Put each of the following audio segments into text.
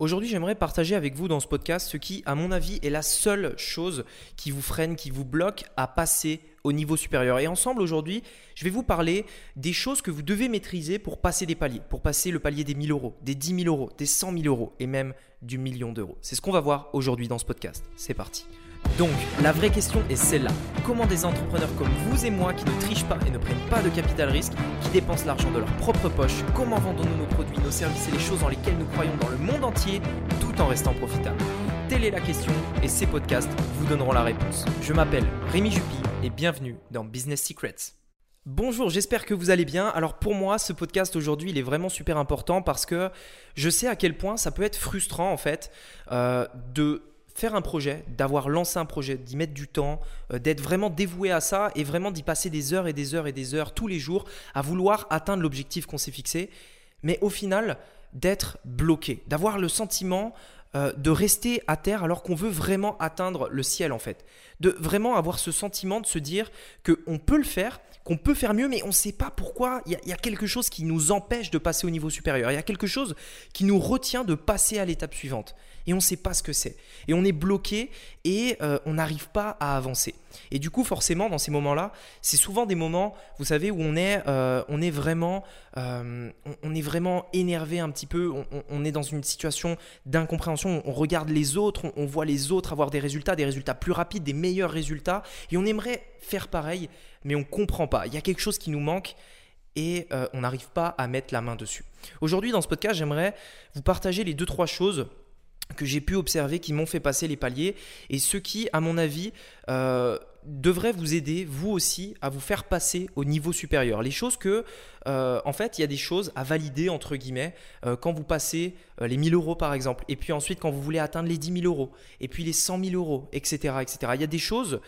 Aujourd'hui, j'aimerais partager avec vous dans ce podcast ce qui, à mon avis, est la seule chose qui vous freine, qui vous bloque à passer au niveau supérieur. Et ensemble, aujourd'hui, je vais vous parler des choses que vous devez maîtriser pour passer des paliers, pour passer le palier des 1000 euros, des 10 000 euros, des 100 000 euros et même du million d'euros. C'est ce qu'on va voir aujourd'hui dans ce podcast. C'est parti. Donc, la vraie question est celle-là. Comment des entrepreneurs comme vous et moi qui ne trichent pas et ne prennent pas de capital risque, qui dépensent l'argent de leur propre poche, comment vendons-nous nos produits, nos services et les choses dans lesquelles nous croyons dans le monde entier tout en restant profitables? Telle est la question et ces podcasts vous donneront la réponse. Je m'appelle Rémi Jupy et bienvenue dans Business Secrets. Bonjour, j'espère que vous allez bien. Alors pour moi, ce podcast aujourd'hui, il est vraiment super important parce que je sais à quel point ça peut être frustrant en fait euh, de faire un projet, d'avoir lancé un projet, d'y mettre du temps, euh, d'être vraiment dévoué à ça et vraiment d'y passer des heures et des heures et des heures tous les jours à vouloir atteindre l'objectif qu'on s'est fixé, mais au final d'être bloqué, d'avoir le sentiment euh, de rester à terre alors qu'on veut vraiment atteindre le ciel en fait, de vraiment avoir ce sentiment de se dire qu'on peut le faire, qu'on peut faire mieux, mais on ne sait pas pourquoi. Il y, a quelque chose qui nous empêche de passer au niveau supérieur. Il y a quelque chose qui nous retient de passer à l'étape suivante et on ne sait pas ce que c'est. Et on est bloqué et euh, on n'arrive pas à avancer. Et du coup, forcément, dans ces moments-là, c'est souvent des moments, vous savez, où on est, euh, on est vraiment, euh, on, est vraiment énervé un petit peu. On, est dans une situation d'incompréhension. On regarde les autres, on, voit les autres avoir des résultats, des résultats plus rapides, des meilleurs résultats, et on aimerait faire pareil, mais on comprend pas. Il y a quelque chose qui nous manque et on n'arrive pas à mettre la main dessus. Aujourd'hui, dans ce podcast, j'aimerais vous partager les deux trois choses que j'ai pu observer qui m'ont fait passer les paliers et ce qui, à mon avis, euh, devrait vous aider, vous aussi, à vous faire passer au niveau supérieur. Les choses que, euh, en fait, il y a des choses à valider, entre guillemets, euh, quand vous passez les 1000 euros, par exemple, et puis ensuite quand vous voulez atteindre les 10 000 euros, et puis les 100 000 euros, etc. Il y a des choses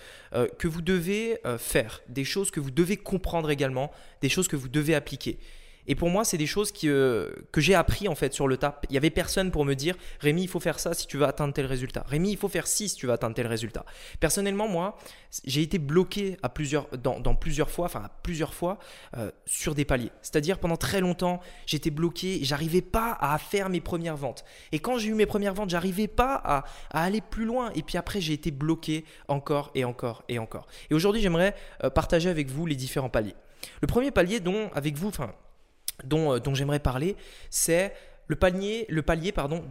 que vous devez faire, des choses que vous devez comprendre également, des choses que vous devez appliquer. Et pour moi, c'est des choses euh, que j'ai appris en fait sur le tap. Il y avait personne pour me dire Rémi, il faut faire ça si tu veux atteindre tel résultat. Rémi, il faut faire ci si tu veux atteindre tel résultat. Personnellement, moi, j'ai été bloqué à plusieurs, dans, plusieurs fois, enfin plusieurs fois, euh, sur des paliers. C'est-à-dire pendant très longtemps, j'étais bloqué, j'arrivais pas à faire mes premières ventes. Et quand j'ai eu mes premières ventes, j'arrivais pas à, aller plus loin. Et puis après, j'ai été bloqué encore et encore et encore. Et aujourd'hui, j'aimerais euh, partager avec vous les différents paliers. Le premier palier dont, avec vous, enfin, euh, dont, j'aimerais parler, c'est le palier,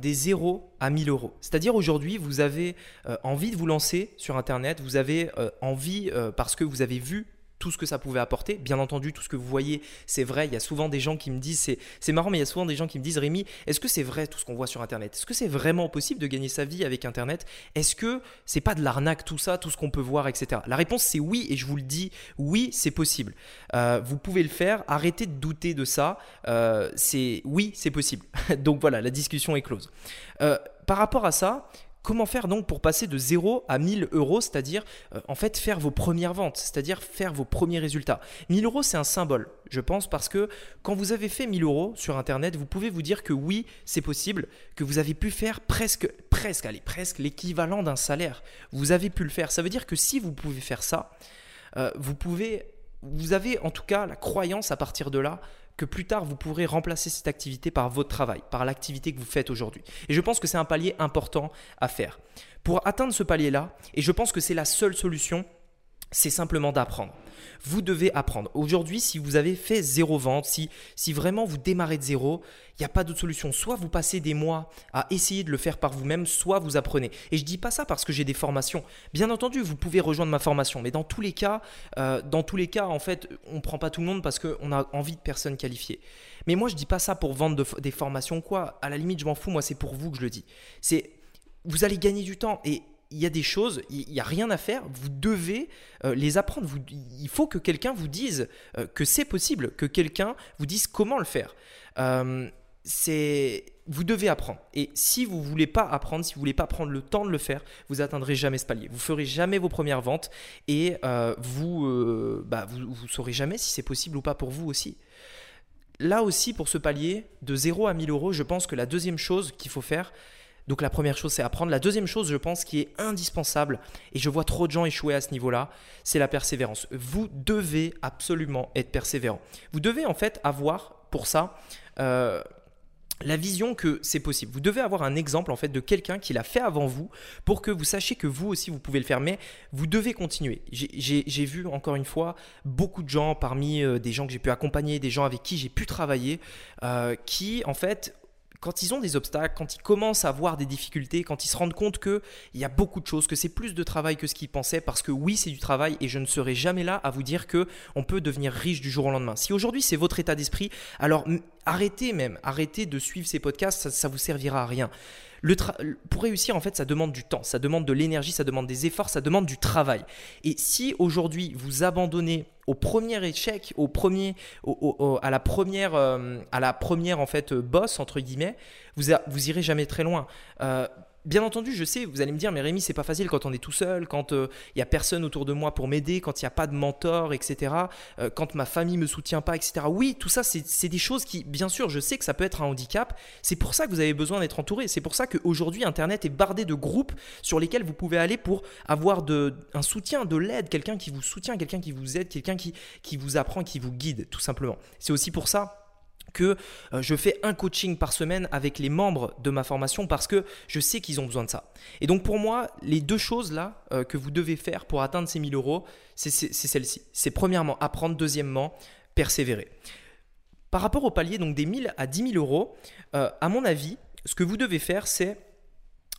des 0 à 1000 euros. C'est-à-dire aujourd'hui, vous avez euh, envie de vous lancer sur Internet, vous avez euh, envie, parce que vous avez vu tout ce que ça pouvait apporter. Bien entendu, tout ce que vous voyez, c'est vrai. Il y a souvent des gens qui me disent, c'est marrant, mais il y a souvent des gens qui me disent, Rémi, est-ce que c'est vrai tout ce qu'on voit sur Internet? Est-ce que c'est vraiment possible de gagner sa vie avec Internet? Est-ce que c'est pas de l'arnaque tout ça, tout ce qu'on peut voir, etc. La réponse c'est oui, et je vous le dis, oui, c'est possible. Euh, vous pouvez le faire. Arrêtez de douter de ça. Euh, c'est oui, c'est possible. Donc voilà, la discussion est close. Euh, par rapport à ça, Comment faire donc pour passer de 0 à 1000 euros, c'est-à-dire euh, en fait faire vos premières ventes, c'est-à-dire faire vos premiers résultats 1000 euros, c'est un symbole, je pense, parce que quand vous avez fait 1000 euros sur Internet, vous pouvez vous dire que oui, c'est possible, que vous avez pu faire presque, presque, allez, presque l'équivalent d'un salaire. Vous avez pu le faire. Ça veut dire que si vous pouvez faire ça, euh, vous pouvez, vous avez en tout cas la croyance à partir de là que plus tard vous pourrez remplacer cette activité par votre travail, par l'activité que vous faites aujourd'hui. Et je pense que c'est un palier important à faire. Pour atteindre ce palier-là, et je pense que c'est la seule solution, c'est simplement d'apprendre. Vous devez apprendre. Aujourd'hui, si vous avez fait zéro vente, si, si vraiment vous démarrez de zéro, il n'y a pas d'autre solution. Soit vous passez des mois à essayer de le faire par vous-même, soit vous apprenez. Et je ne dis pas ça parce que j'ai des formations. Bien entendu, vous pouvez rejoindre ma formation, mais dans tous les cas, euh, dans tous les cas, en fait, on prend pas tout le monde parce qu'on a envie de personnes qualifiées. Mais moi, je ne dis pas ça pour vendre des formations quoi. À la limite, je m'en fous. Moi, c'est pour vous que je le dis. C'est vous allez gagner du temps et il y a des choses, il n'y a rien à faire, vous devez euh, les apprendre. Il faut que quelqu'un vous dise euh, que c'est possible, que quelqu'un vous dise comment le faire. Euh, vous devez apprendre. Et si vous voulez pas apprendre, si vous voulez pas prendre le temps de le faire, vous n'atteindrez jamais ce palier. Vous ferez jamais vos premières ventes et vous, bah, vous saurez jamais si c'est possible ou pas pour vous aussi. Là aussi, pour ce palier, de 0 à 1000 euros, je pense que la deuxième chose qu'il faut faire, donc la première chose, c'est apprendre. La deuxième chose, je pense, qui est indispensable, et je vois trop de gens échouer à ce niveau-là, c'est la persévérance. Vous devez absolument être persévérant. Vous devez en fait avoir pour ça... Euh, la vision que c'est possible. Vous devez avoir un exemple en fait de quelqu'un qui l'a fait avant vous pour que vous sachiez que vous aussi vous pouvez le faire. Mais vous devez continuer. J'ai vu encore une fois beaucoup de gens parmi euh, des gens que j'ai pu accompagner, des gens avec qui j'ai pu travailler, euh, qui en fait quand ils ont des obstacles, quand ils commencent à avoir des difficultés, quand ils se rendent compte qu'il y a beaucoup de choses, que c'est plus de travail que ce qu'ils pensaient, parce que oui, c'est du travail et je ne serai jamais là à vous dire que on peut devenir riche du jour au lendemain. Si aujourd'hui c'est votre état d'esprit, alors arrêtez même, arrêtez de suivre ces podcasts, ça, ne vous servira à rien. Pour réussir, en fait, ça demande du temps, ça demande de l'énergie, ça demande des efforts, ça demande du travail. Et si aujourd'hui vous abandonnez au premier échec, au premier, à la première, euh, à la première en fait boss entre guillemets, vous, vous irez jamais très loin. Euh, Bien entendu, je sais, vous allez me dire, mais Rémi, c'est pas facile quand on est tout seul, quand il euh, n'y a personne autour de moi pour m'aider, quand il n'y a pas de mentor, etc., euh, quand ma famille me soutient pas, etc. Oui, tout ça, c'est des choses qui, bien sûr, je sais que ça peut être un handicap. C'est pour ça que vous avez besoin d'être entouré. C'est pour ça qu'aujourd'hui, Internet est bardé de groupes sur lesquels vous pouvez aller pour avoir un soutien, de l'aide, quelqu'un qui vous soutient, quelqu'un qui vous aide, quelqu'un qui vous apprend, qui vous guide, tout simplement. C'est aussi pour ça que euh, je fais un coaching par semaine avec les membres de ma formation parce que je sais qu'ils ont besoin de ça. Et donc pour moi, les deux choses là euh, que vous devez faire pour atteindre ces 1000 euros, c'est celle-ci. C'est premièrement apprendre, deuxièmement persévérer. Par rapport au palier donc des 1000 à 10 000 euros, euh, à mon avis, ce que vous devez faire, c'est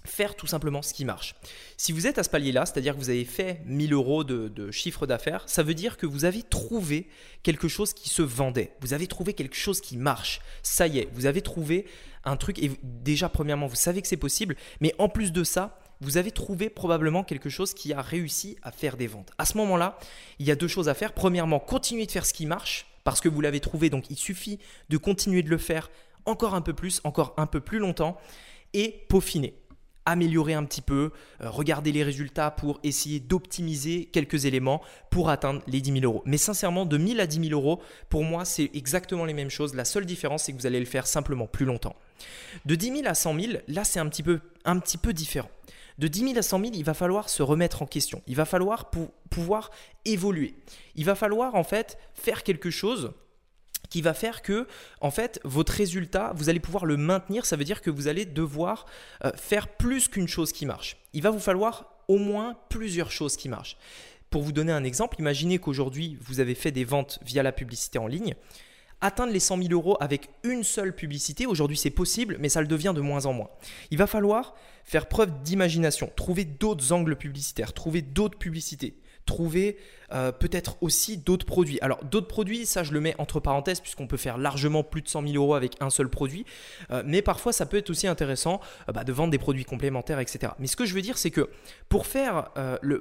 faire tout simplement ce qui marche. Si vous êtes à ce palier-là, c'est-à-dire que vous avez fait 1000 euros de, chiffre d'affaires, ça veut dire que vous avez trouvé quelque chose qui se vendait. Vous avez trouvé quelque chose qui marche. Ça y est, vous avez trouvé un truc. Et déjà, premièrement, vous savez que c'est possible. Mais en plus de ça, vous avez trouvé probablement quelque chose qui a réussi à faire des ventes. À ce moment-là, il y a deux choses à faire. Premièrement, continuer de faire ce qui marche parce que vous l'avez trouvé. Donc, il suffit de continuer de le faire encore un peu plus, encore un peu plus longtemps et peaufiner améliorer un petit peu, euh, regarder les résultats pour essayer d'optimiser quelques éléments pour atteindre les 10 000 euros. Mais sincèrement, de 1000 à 10 000 euros, pour moi, c'est exactement les mêmes choses. La seule différence, c'est que vous allez le faire simplement plus longtemps. De 10 000 à 100 000, là, c'est un petit peu, un petit peu différent. De 10 000 à 100 000, il va falloir se remettre en question. Il va falloir pouvoir évoluer. Il va falloir en fait faire quelque chose qui va faire que, en fait, votre résultat, vous allez pouvoir le maintenir. Ça veut dire que vous allez devoir euh, faire plus qu'une chose qui marche. Il va vous falloir au moins plusieurs choses qui marchent. Pour vous donner un exemple, imaginez qu'aujourd'hui, vous avez fait des ventes via la publicité en ligne. Atteindre les 100 000 euros avec une seule publicité, aujourd'hui c'est possible, mais ça le devient de moins en moins. Il va falloir faire preuve d'imagination, trouver d'autres angles publicitaires, trouver d'autres publicités, trouver euh, peut-être aussi d'autres produits. Alors d'autres produits, ça je le mets entre parenthèses puisqu'on peut faire largement plus de 100 000 euros avec un seul produit, euh, mais parfois ça peut être aussi intéressant euh, bah, de vendre des produits complémentaires, etc. Mais ce que je veux dire, c'est que pour faire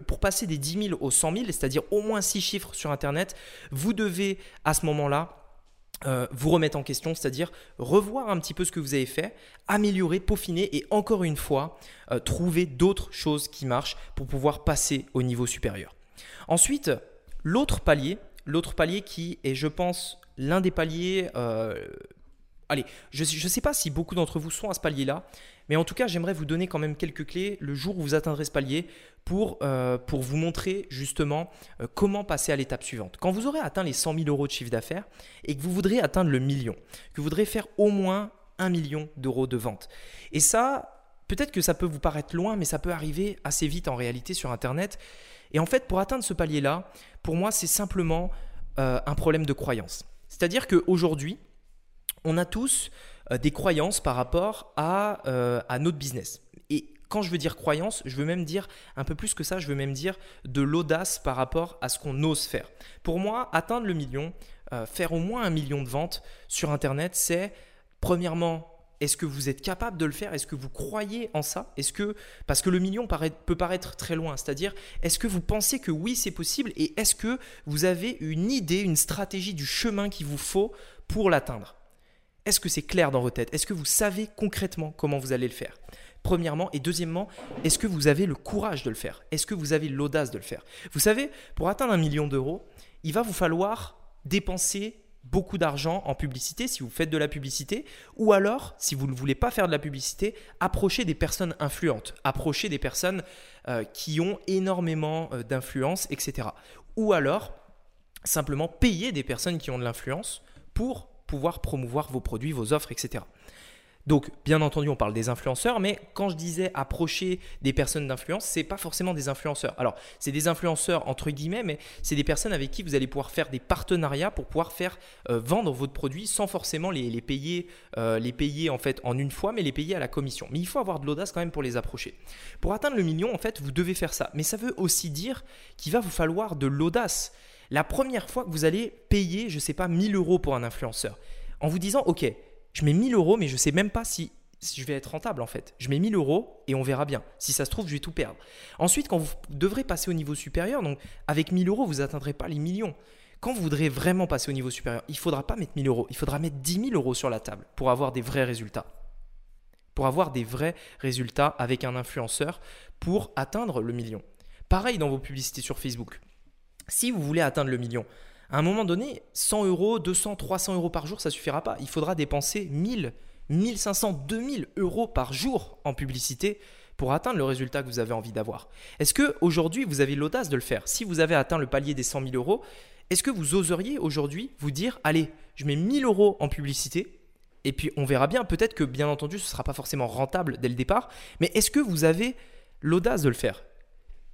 pour passer des 10 000 aux 100 000, c'est-à-dire au moins 6 chiffres sur Internet, vous devez à ce moment-là vous remettre en question, c'est-à-dire revoir un petit peu ce que vous avez fait, améliorer, peaufiner et encore une fois, trouver d'autres choses qui marchent pour pouvoir passer au niveau supérieur. Ensuite, l'autre palier, l'autre palier qui est, je pense, l'un des paliers. Euh, allez, je ne sais pas si beaucoup d'entre vous sont à ce palier-là, mais en tout cas, j'aimerais vous donner quand même quelques clés le jour où vous atteindrez ce palier pour, euh, pour vous montrer justement euh, comment passer à l'étape suivante. Quand vous aurez atteint les 100 000 euros de chiffre d'affaires et que vous voudrez atteindre le million, que vous voudrez faire au moins un million d'euros de vente. Et ça, peut-être que ça peut vous paraître loin, mais ça peut arriver assez vite en réalité sur Internet. Et en fait, pour atteindre ce palier-là, pour moi, c'est simplement euh, un problème de croyance. C'est-à-dire qu'aujourd'hui, on a tous euh, des croyances par rapport à, euh, à notre business. Et quand je veux dire croyance, je veux même dire un peu plus que ça, je veux même dire de l'audace par rapport à ce qu'on ose faire. Pour moi, atteindre le million, faire au moins un million de ventes sur Internet, c'est premièrement est-ce que vous êtes capable de le faire? Est-ce que vous croyez en ça? Est-ce que parce que le million peut paraître très loin, c'est-à-dire est-ce que vous pensez que oui c'est possible? Et est-ce que vous avez une idée, une stratégie du chemin qu'il vous faut pour l'atteindre? Est-ce que c'est clair dans votre tête Est-ce que vous savez concrètement comment vous allez le faire? Premièrement. Et deuxièmement, est-ce que vous avez le courage de le faire? Est-ce que vous avez l'audace de le faire? Vous savez, pour atteindre un million d'euros, il va vous falloir dépenser beaucoup d'argent en publicité si vous faites de la publicité, ou alors, si vous ne voulez pas faire de la publicité, approchez des personnes influentes, approchez des personnes euh, qui ont énormément euh, d'influence, etc. Ou alors, simplement payer des personnes qui ont de l'influence pour pouvoir promouvoir vos produits, vos offres, etc. Donc, bien entendu, on parle des influenceurs, mais quand je disais approcher des personnes d'influence, c'est pas forcément des influenceurs. Alors, c'est des influenceurs entre guillemets, mais c'est des personnes avec qui vous allez pouvoir faire des partenariats pour pouvoir faire euh, vendre votre produit sans forcément les, payer, euh, les payer en fait en une fois, mais les payer à la commission. Mais il faut avoir de l'audace quand même pour les approcher. Pour atteindre le million, en fait, vous devez faire ça. Mais ça veut aussi dire qu'il va vous falloir de l'audace. La première fois que vous allez payer, je ne sais pas, 1000 euros pour un influenceur, en vous disant, ok, je mets 1000 euros, mais je ne sais même pas si, je vais être rentable en fait. Je mets 1000 euros et on verra bien. Si ça se trouve, je vais tout perdre. Ensuite, quand vous devrez passer au niveau supérieur, donc avec 1000 euros, vous n'atteindrez pas les millions. Quand vous voudrez vraiment passer au niveau supérieur, il ne faudra pas mettre 1000 euros, il faudra mettre 10 000 euros sur la table pour avoir des vrais résultats. Pour avoir des vrais résultats avec un influenceur pour atteindre le million. Pareil dans vos publicités sur Facebook. Si vous voulez atteindre le million, à un moment donné, 100 euros, 200, 300 euros par jour, ça suffira pas. Il faudra dépenser 1000, 1500, 2000 euros par jour en publicité pour atteindre le résultat que vous avez envie d'avoir. Est-ce que aujourd'hui vous avez l'audace de le faire? Si vous avez atteint le palier des 100 000 euros, est-ce que vous oseriez aujourd'hui vous dire allez, je mets 1000 euros en publicité et puis on verra bien. Peut-être que bien entendu ce ne sera pas forcément rentable dès le départ, mais est-ce que vous avez l'audace de le faire?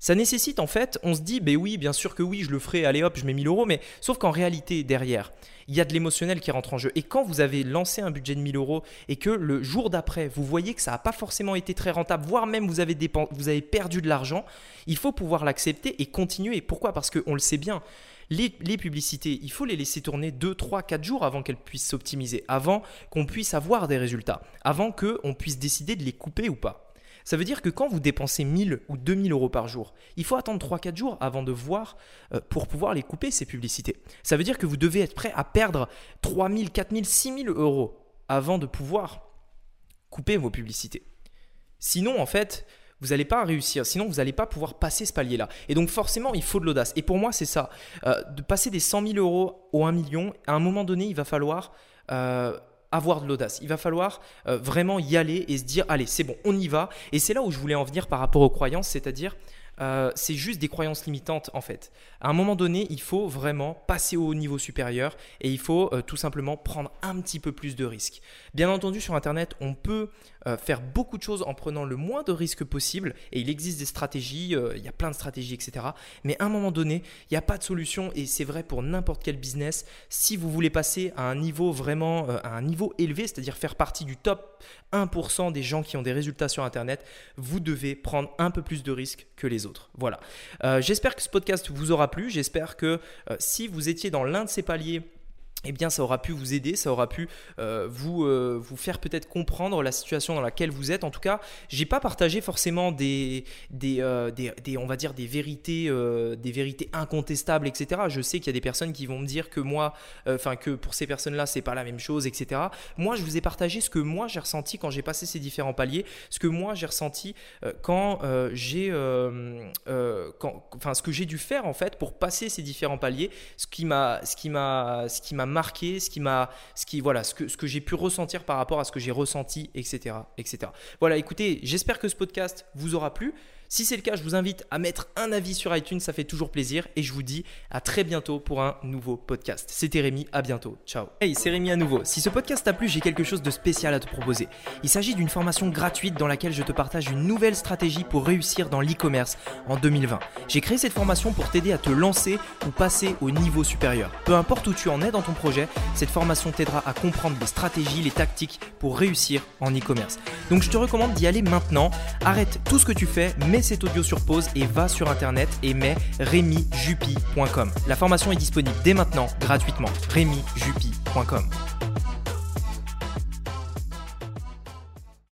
Ça nécessite en fait, on se dit, ben oui, bien sûr que oui, je le ferai, allez hop, je mets 1000 euros, mais sauf qu'en réalité, derrière, il y a de l'émotionnel qui rentre en jeu. Et quand vous avez lancé un budget de 1000 euros et que le jour d'après, vous voyez que ça n'a pas forcément été très rentable, voire même vous avez, vous avez perdu de l'argent, il faut pouvoir l'accepter et continuer. Pourquoi? Parce qu'on le sait bien. Les, les, publicités, il faut les laisser tourner 2, 3, 4 jours avant qu'elles puissent s'optimiser, avant qu'on puisse avoir des résultats, avant qu'on puisse décider de les couper ou pas. Ça veut dire que quand vous dépensez 1000 ou 2000 euros par jour, il faut attendre 3-4 jours avant de voir euh, pour pouvoir les couper, ces publicités. Ça veut dire que vous devez être prêt à perdre 3000, 4000, 6000 euros avant de pouvoir couper vos publicités. Sinon, en fait, vous n'allez pas réussir, sinon vous n'allez pas pouvoir passer ce palier-là. Et donc forcément, il faut de l'audace. Et pour moi, c'est ça. Euh, de passer des 100 000 euros au 1 million, à un moment donné, il va falloir... Euh, avoir de l'audace. Il va falloir euh, vraiment y aller et se dire, allez, c'est bon, on y va. Et c'est là où je voulais en venir par rapport aux croyances, c'est-à-dire, euh, c'est juste des croyances limitantes en fait. À un moment donné, il faut vraiment passer au niveau supérieur et il faut euh, tout simplement prendre un petit peu plus de risques. Bien entendu, sur Internet, on peut euh, faire beaucoup de choses en prenant le moins de risques possible. Et il existe des stratégies, il y a plein de stratégies, etc. Mais à un moment donné, il n'y a pas de solution et c'est vrai pour n'importe quel business. Si vous voulez passer à un niveau vraiment, à un niveau élevé, c'est-à-dire faire partie du top 1% des gens qui ont des résultats sur Internet, vous devez prendre un peu plus de risques que les autres. Voilà. J'espère que ce podcast vous aura plu. J'espère que si vous étiez dans l'un de ces paliers, eh bien ça aura pu vous aider, ça aura pu euh, vous, euh, vous faire peut-être comprendre la situation dans laquelle vous êtes. En tout cas, j'ai pas partagé forcément des, euh, on va dire des vérités, incontestables, etc. Je sais qu'il y a des personnes qui vont me dire que moi, enfin que pour ces personnes-là, c'est pas la même chose, etc. Moi, je vous ai partagé ce que moi j'ai ressenti quand j'ai passé ces différents paliers, ce que moi j'ai ressenti quand j'ai, enfin ce que j'ai dû faire en fait pour passer ces différents paliers, ce qui m'a, ce ce qui m'a marqué, ce qui m'a, ce voilà, que, ce que j'ai pu ressentir par rapport à ce que j'ai ressenti, etc., etc. Voilà, écoutez, j'espère que ce podcast vous aura plu. Si c'est le cas, je vous invite à mettre un avis sur iTunes, ça fait toujours plaisir. Et je vous dis à très bientôt pour un nouveau podcast. C'était Rémi, à bientôt. Ciao. Hey, c'est Rémi à nouveau. Si ce podcast t'a plu, j'ai quelque chose de spécial à te proposer. Il s'agit d'une formation gratuite dans laquelle je te partage une nouvelle stratégie pour réussir dans l'e-commerce en 2020. J'ai créé cette formation pour t'aider à te lancer ou passer au niveau supérieur. Peu importe où tu en es dans ton projet, cette formation t'aidera à comprendre les stratégies, les tactiques pour réussir en e-commerce. Donc je te recommande d'y aller maintenant. Arrête tout ce que tu fais, mets cet audio sur pause et va sur internet et mets remyjupi.com. La formation est disponible dès maintenant gratuitement. remyjupi.com.